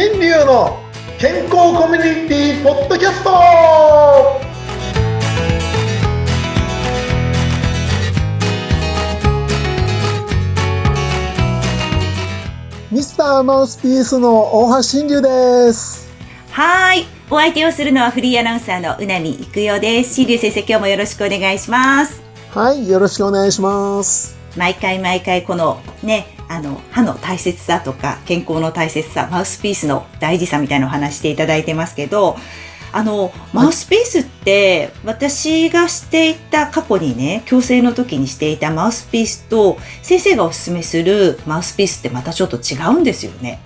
新流の健康コミュニティポッドキャストミスターマウスピースの大橋新流です。はい。お相手をするのはフリーアナウンサーのうなみいくよです。新竜先生、今日もよろしくお願いします。はい、よろしくお願いします。毎回毎回このね、あの、歯の大切さとか、健康の大切さ、マウスピースの大事さみたいなのを話していただいてますけど、あの、マウスピースって、私がしていた過去にね、矯正の時にしていたマウスピースと、先生がおすすめするマウスピースってまたちょっと違うんですよね。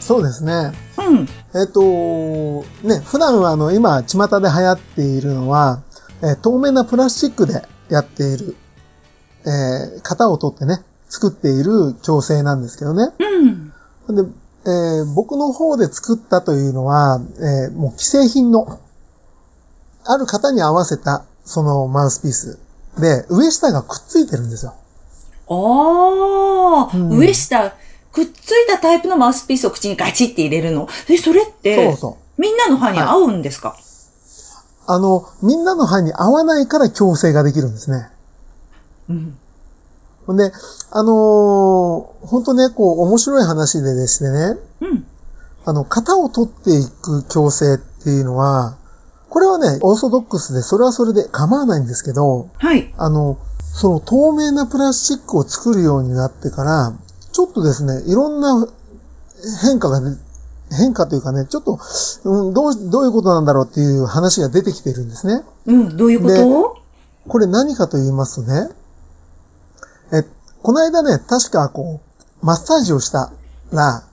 そうですね。うん。えっ、と、ね、普段はあの、今、巷で流行っているのは、えー透明なプラスチックでやっている、えー型を取ってね、作っている矯正なんですけどね。うん。で、えー僕の方で作ったというのは、えーもう既製品の、ある方に合わせた、そのマウスピースで、上下がくっついてるんですよ。ああ、うん上下、くっついたタイプのマウスピースを口にガチって入れるの？え、それって、そうそう。みんなの歯に合うんですか、あの、みんなの歯に合わないから矯正ができるんですね。うん。ほんで、あのー本当ね、こう、面白い話でですね、うん。あの、型を取っていく矯正っていうのは、これはね、オーソドックスで、それはそれで構わないんですけど、はい。あの、その透明なプラスチックを作るようになってから、ちょっとですね、いろんな変化がね、変化というかね、ちょっと、うん、どう、どういうことなんだろうっていう話が出てきてるんですね。うん、どういうこと？これ何かと言いますとね、え、この間ね、確かこう、マッサージをしたら、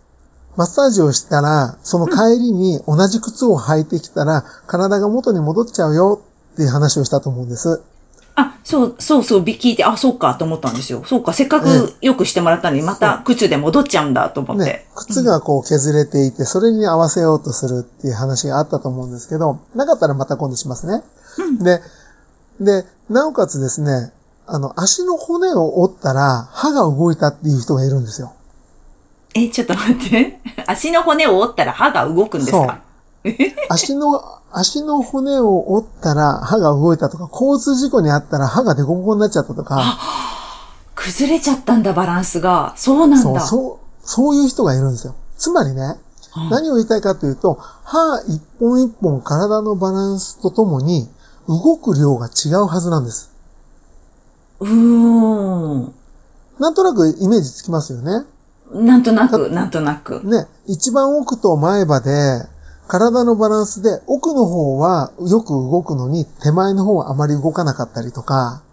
マッサージをしたら、その帰りに同じ靴を履いてきたら、体が元に戻っちゃうよっていう話をしたと思うんです。あ、そう、そうそう、び聞いて、あ、そうかと思ったんですよ。そうか、せっかくよくしてもらったのに、また靴で戻っちゃうんだと思って。ね、靴がこう削れていて、それに合わせようとするっていう話があったと思うんですけど、なかったらまた今度しますね。うんで、で、なおかつですね、あの、足の骨を折ったら歯が動いたっていう人がいるんですよ。え、ちょっと待って。足の骨を折ったら歯が動くんですか？足の、足の骨を折ったら歯が動いたとか、交通事故にあったら歯がデコボコになっちゃったとか、崩れちゃったんだ、バランスが。そうなんそう、だ。そう、そういう人がいるんですよ。つまりね、うん何を言いたいかというと、歯一本一本体のバランスとともに動く量が違うはずなんです。うーん。なんとなくイメージつきますよね。なんとなく、なんとなく。ね、一番奥と前歯で体のバランスで奥の方はよく動くのに手前の方はあまり動かなかったりとか、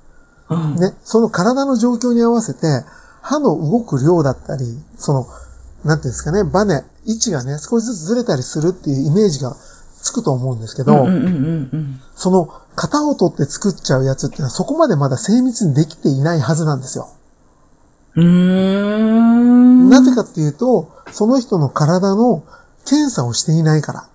うん。ね、その体の状況に合わせて、歯の動く量だったり、その、なんていうんですかね、バネ、位置がね、少しずつずれたりするっていうイメージがつくと思うんですけど、その型を取って作っちゃうやつってのはそこまでまだ精密にできていないはずなんですよ。うん。なぜかっていうと、その人の体の検査をしていないから。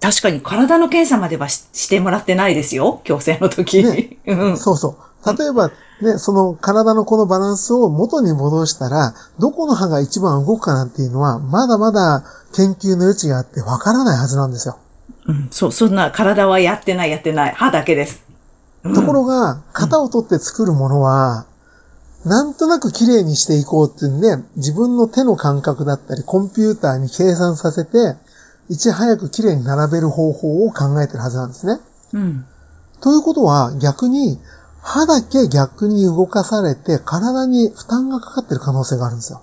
確かに体の検査まではししてもらってないですよ。矯正の時。ね うん。そうそう。例えば、ね、その体のこのバランスを元に戻したら、どこの歯が一番動くかなんていうのは、まだまだ研究の余地があってわからないはずなんですよ。うん。そう、そんな体はやってないやってない。歯だけです。うんところが、型を取って作るものは、なんとなく綺麗にしていこうっていうんで、自分の手の感覚だったり、コンピューターに計算させて、いち早く綺麗に並べる方法を考えてるはずなんですね。うん。ということは、逆に、歯だけ逆に動かされて、体に負担がかかってる可能性があるんですよ。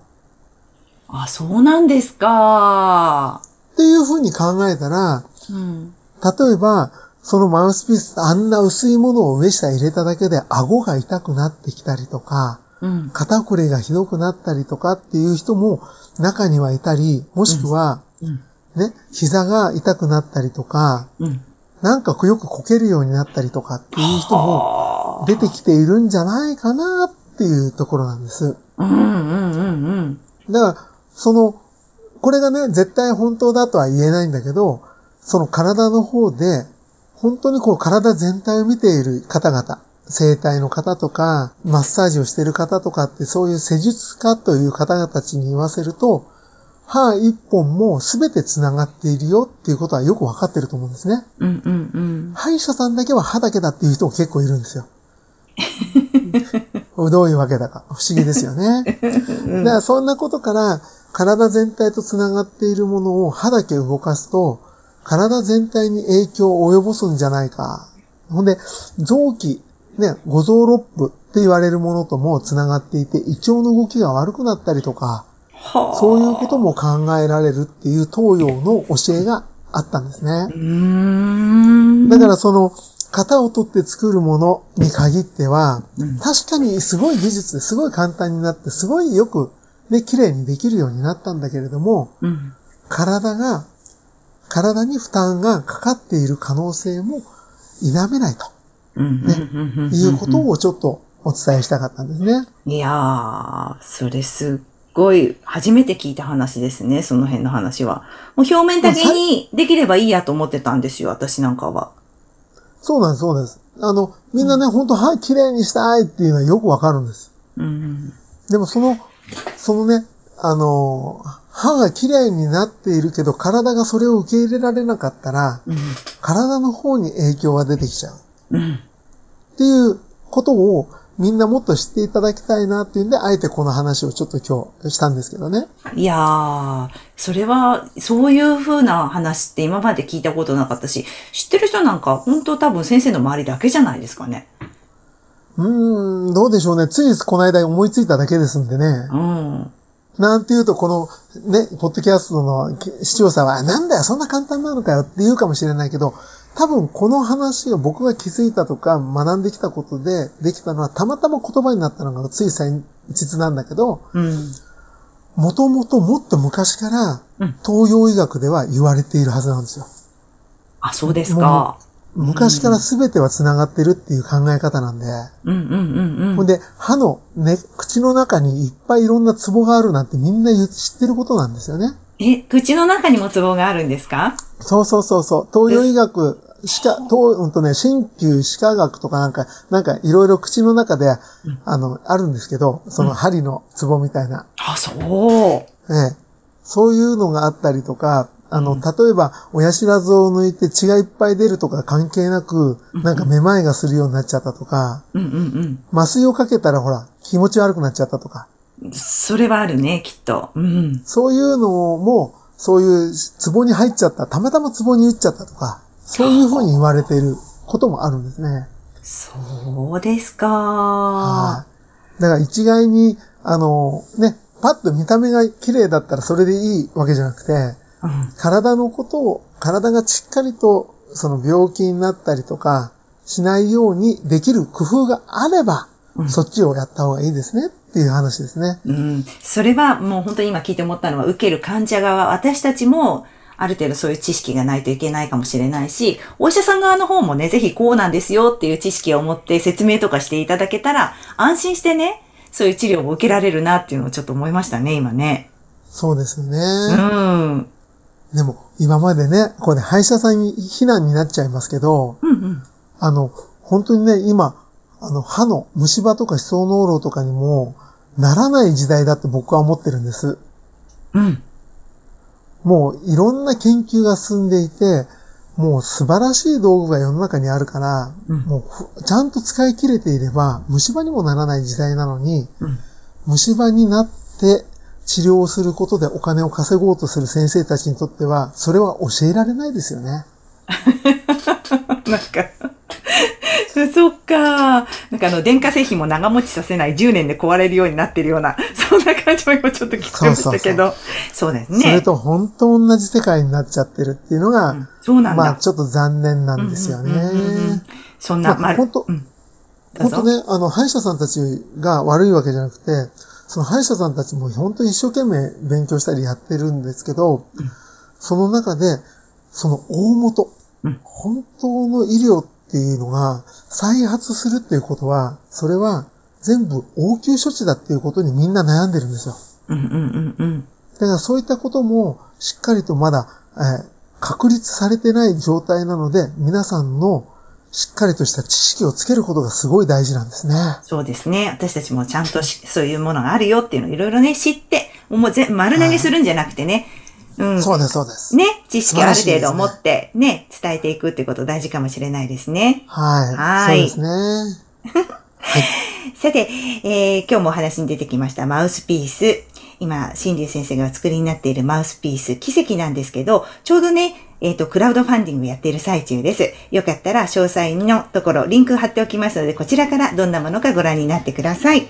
あ、そうなんですか。っていうふうに考えたら、うん。例えば、そのマウスピース、あん。な薄いものを上下入れただけで顎が痛くなってきたりとか、うん。肩こりがひどくなったりとかっていう人も中にはいたり、もしくは、ね、膝が痛くなったりとか、なん。かよくこけるようになったりとかっていう人も出てきているん。じゃないかなっていうところなん。です。うん。うん。うん。うん。だから、その、これがね、絶対本当だとは言えないん。だけど、その体の方で、本当にこう体全体を見ている方々、整体の方とか、マッサージをしている方とかって、そういう施術家という方々たちに言わせると、歯一本も全て繋がっているよっていうことはよくわかってると思うんですね。うんうんうん。歯医者さんだけは歯だけだっていう人も結構いるんですよ。どういうわけだか。不思議ですよね。だからそんなことから、体全体と繋がっているものを歯だけ動かすと、体全体に影響を及ぼすんじゃないか。ほんで、臓器、ね、五臓六腑って言われるものとも繋がっていて、胃腸の動きが悪くなったりとか、はあ。そういうことも考えられるっていう東洋の教えがあったんですね。だからその、型を取って作るものに限っては、うん確かにすごい技術ですごい簡単になって、すごいよく、ね、綺麗にできるようになったんだけれども、うん。体が、体に負担がかかっている可能性も否めないとうん。ねうんいうことをちょっとお伝えしたかったんですね。いやー、それすっごい、初めて聞いた話ですね、その辺の話は。もう表面だけにできればいいやと思ってたんですよ、私なんかは。そうなんです、そうです。あの、みんなね、本当はい、綺麗にしたいっていうのはよくわかるんです。うん。でもその、そのね、あの、歯が綺麗になっているけど、体がそれを受け入れられなかったら、うん。体の方に影響が出てきちゃう。うん。っていうことをみんなもっと知っていただきたいなっていうんで、あえてこの話をちょっと今日したんですけどね。いやー、それは、そういう風な話って今まで聞いたことなかったし、知ってる人なんか、本当多分先生の周りだけじゃないですかね。うーん、どうでしょうね。ついこの間思いついただけですんでね。うん。なんていうと、このね、ポッドキャストの視聴者は、なんだよ、そんな簡単なのかよって言うかもしれないけど、多分この話を僕が気づいたとか学んできたことでできたのはたまたま言葉になったのがつい先日なんだけど、うん。もともともっと昔からうん東洋医学では言われているはずなんですよ。あ、そうですか。昔から全ては繋がってるっていう考え方なんで。うんうんうんうん。ほんで、歯のね、口の中にいっぱいいろんなツボがあるなんてみんな知ってることなんですよね。え、口の中にもツボがあるんですか？そうそうそうそう。東洋医学、歯科、東、うんとね、鍼灸歯科学とかなんか、なんかいろいろ口の中で、あの、あるんですけど、その針のツボみたいな。あ、そう。ええ。そういうのがあったりとか、あの、うん例えば、親知らずを抜いて血がいっぱい出るとか関係なく、なんかめまいがするようになっちゃったとか、うんうん麻酔をかけたらほら、気持ち悪くなっちゃったとか、うん。それはあるね、きっと。うん。そういうのも、そういうツボに入っちゃった、たまたまツボに打っちゃったとか、そういうふうに言われていることもあるんですね。そうですか。はい。だから一概に、あの、ね、パッと見た目が綺麗だったらそれでいいわけじゃなくて、うん。体のことを、体がしっかりと、その病気になったりとか、しないようにできる工夫があれば、うんそっちをやった方がいいですねっていう話ですね。うん。それはもう本当に今聞いて思ったのは、受ける患者側、私たちも、ある程度そういう知識がないといけないかもしれないし、お医者さん側の方もね、ぜひこうなんですよっていう知識を持って説明とかしていただけたら、安心してね、そういう治療を受けられるなっていうのをちょっと思いましたね、今ね。そうですようね。ん。でも、今までね、これ歯医者さんに非難になっちゃいますけど、うんうん。あの、本当にね、今、あの、歯の虫歯とか歯槽膿漏とかにも、ならない時代だって僕は思ってるんです。うん。もういろんな研究が進んでいて、もう素晴らしい道具が世の中にあるから、うんもうふちゃんと使い切れていれば、虫歯にもならない時代なのに、うん。虫歯になって治療をすることでお金を稼ごうとする先生たちにとっては、それは教えられないですよね。なんか、そっか。なんかあの、電化製品も長持ちさせない10年で壊れるようになってるような、そんな感じも今ちょっと聞こえましたけど。そうですね。それと本当同じ世界になっちゃってるっていうのが、うんそうなんだ。まあちょっと残念なんですよね。うんうんうんうんそんな、まあ本当うん。本当ね、あの、歯医者さんたちが悪いわけじゃなくて、その歯医者さんたちも本当に一生懸命勉強したりやってるんですけど、うんその中で、その大元、うん本当の医療っていうのが再発するっていうことは、それは全部応急処置だっていうことにみんな悩んでるんですよ。うんうんうんうん。だからそういったこともしっかりとまだ、えー確立されてない状態なので、皆さんのしっかりとした知識をつけることがすごい大事なんですね。そうですね。私たちもちゃんとしそういうものがあるよっていうのをいろいろね、知って、もうぜ丸投げするんじゃなくてね。うん。そうです、そうです。ね、知識をある程度持ってね、伝えていくってこと大事かもしれないですね。はい。はいそうですね。はい。さて、えー今日もお話に出てきましたマウスピース。今、新竜先生がお作りになっているマウスピース、奇跡なんですけど、ちょうどね、えっ、と、クラウドファンディングやっている最中です。よかったら、詳細のところ、リンク貼っておきますので、こちらからどんなものかご覧になってください。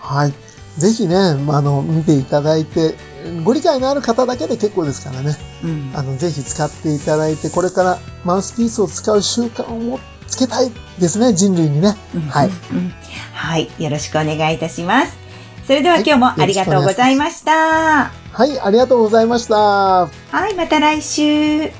はい。ぜひね、まああの、見ていただいて、ご理解のある方だけで結構ですからね。うん。あの、ぜひ使っていただいて、これからマウスピースを使う習慣をつけたいですね、人類にね。はいうんうんはい。よろしくお願いいたします。それでははい今日もありがとうございました。はい、ありがとうございました。はい、また来週。